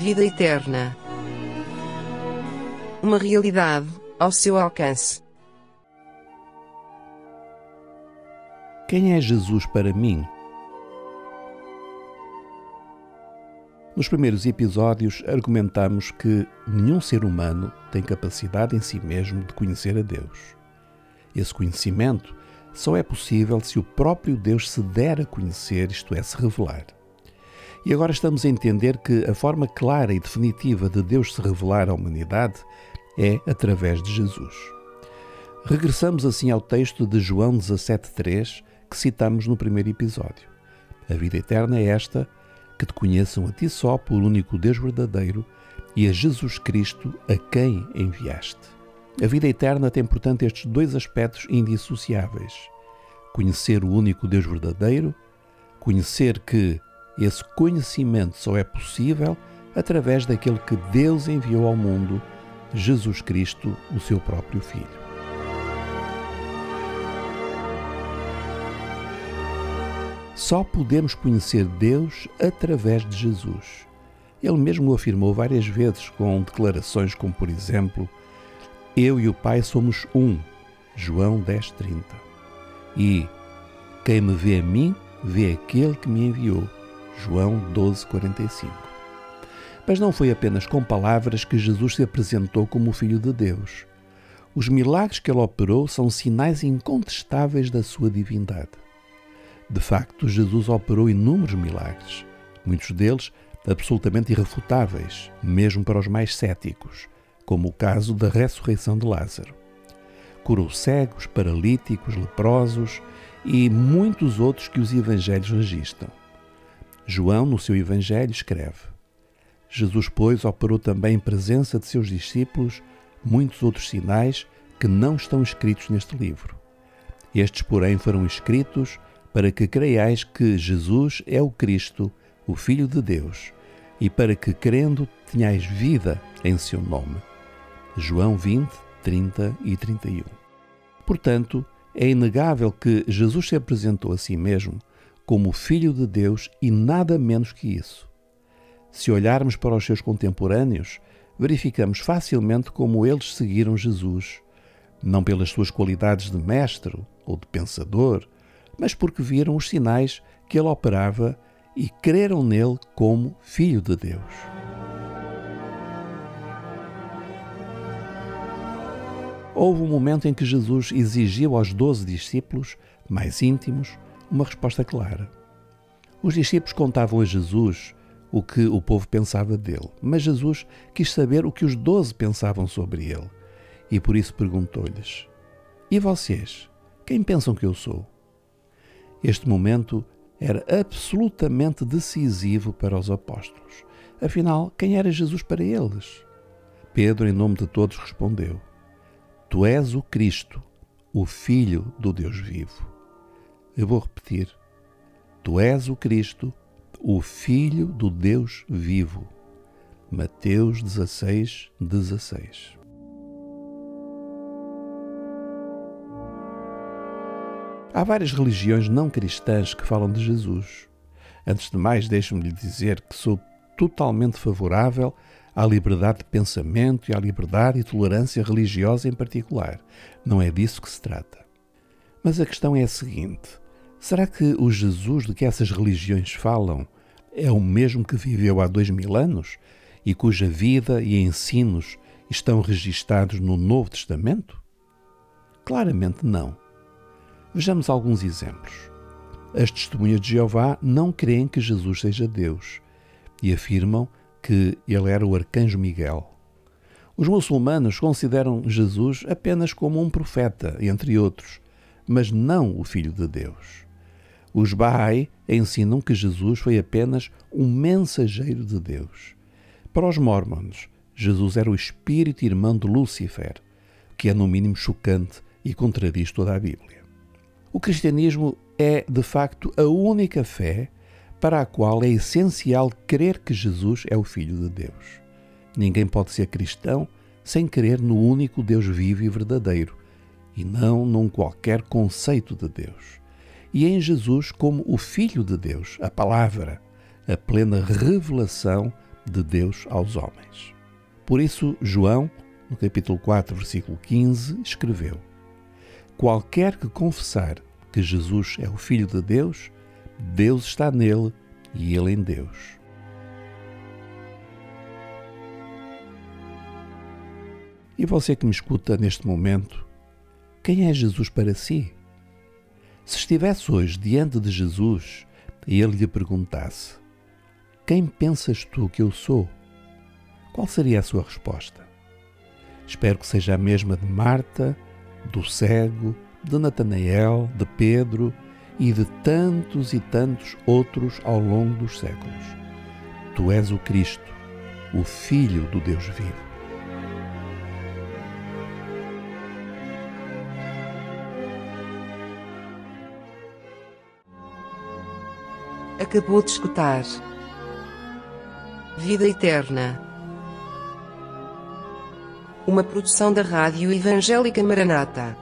Vida eterna. Uma realidade ao seu alcance. Quem é Jesus para mim? Nos primeiros episódios, argumentamos que nenhum ser humano tem capacidade em si mesmo de conhecer a Deus. Esse conhecimento só é possível se o próprio Deus se der a conhecer, isto é, se revelar. E agora estamos a entender que a forma clara e definitiva de Deus se revelar à humanidade é através de Jesus. Regressamos assim ao texto de João 17,3 que citamos no primeiro episódio. A vida eterna é esta, que te conheçam a ti só por único Deus verdadeiro e a Jesus Cristo a quem enviaste. A vida eterna tem, portanto, estes dois aspectos indissociáveis: conhecer o único Deus verdadeiro, conhecer que esse conhecimento só é possível através daquele que Deus enviou ao mundo, Jesus Cristo, o seu próprio Filho. Só podemos conhecer Deus através de Jesus. Ele mesmo o afirmou várias vezes com declarações como, por exemplo, Eu e o Pai somos um, João 10:30. E quem me vê a mim, vê aquele que me enviou, João 12:45. Mas não foi apenas com palavras que Jesus se apresentou como o filho de Deus. Os milagres que ele operou são sinais incontestáveis da sua divindade. De facto, Jesus operou inúmeros milagres, muitos deles absolutamente irrefutáveis, mesmo para os mais céticos, como o caso da ressurreição de Lázaro. Curou cegos, paralíticos, leprosos e muitos outros que os evangelhos registram. João, no seu evangelho, escreve: Jesus, pois, operou também em presença de seus discípulos muitos outros sinais que não estão escritos neste livro. Estes, porém, foram escritos para que creiais que Jesus é o Cristo, o Filho de Deus, e para que, crendo, tenhais vida em seu nome. João 20, 30 e 31. Portanto, é inegável que Jesus se apresentou a si mesmo como Filho de Deus e nada menos que isso. Se olharmos para os seus contemporâneos, verificamos facilmente como eles seguiram Jesus, não pelas suas qualidades de mestre ou de pensador, mas porque viram os sinais que ele operava e creram nele como Filho de Deus. Houve um momento em que Jesus exigiu aos doze discípulos, mais íntimos, uma resposta clara. Os discípulos contavam a Jesus o que o povo pensava dele, mas Jesus quis saber o que os doze pensavam sobre ele e por isso perguntou-lhes: E vocês? Quem pensam que eu sou? Este momento era absolutamente decisivo para os apóstolos. Afinal, quem era Jesus para eles? Pedro, em nome de todos, respondeu: Tu és o Cristo, o Filho do Deus vivo. Eu vou repetir: Tu és o Cristo, o Filho do Deus vivo. Mateus 16, 16. Há várias religiões não cristãs que falam de Jesus. Antes de mais, deixe-me lhe dizer que sou totalmente favorável à liberdade de pensamento e à liberdade e tolerância religiosa em particular. Não é disso que se trata. Mas a questão é a seguinte: será que o Jesus de que essas religiões falam é o mesmo que viveu há dois mil anos e cuja vida e ensinos estão registados no Novo Testamento? Claramente não. Vejamos alguns exemplos. As testemunhas de Jeová não creem que Jesus seja Deus e afirmam que ele era o arcanjo Miguel. Os muçulmanos consideram Jesus apenas como um profeta, entre outros, mas não o Filho de Deus. Os Bahá'í ensinam que Jesus foi apenas um mensageiro de Deus. Para os Mormons, Jesus era o espírito irmão de Lúcifer, que é no mínimo chocante e contradiz toda a Bíblia. O cristianismo é, de facto, a única fé para a qual é essencial crer que Jesus é o Filho de Deus. Ninguém pode ser cristão sem crer no único Deus vivo e verdadeiro, e não num qualquer conceito de Deus. E em Jesus como o Filho de Deus, a Palavra, a plena revelação de Deus aos homens. Por isso, João, no capítulo 4, versículo 15, escreveu: Qualquer que confessar que Jesus é o Filho de Deus, Deus está nele e ele em Deus. E você que me escuta neste momento, quem é Jesus para si? Se estivesse hoje diante de Jesus e ele lhe perguntasse: Quem pensas tu que eu sou? Qual seria a sua resposta? Espero que seja a mesma de Marta, do cego, de Natanael, de Pedro e de tantos e tantos outros ao longo dos séculos. Tu és o Cristo, o Filho do Deus vivo. Acabou de escutar. Vida Eterna. Uma produção da Rádio Evangélica Maranata.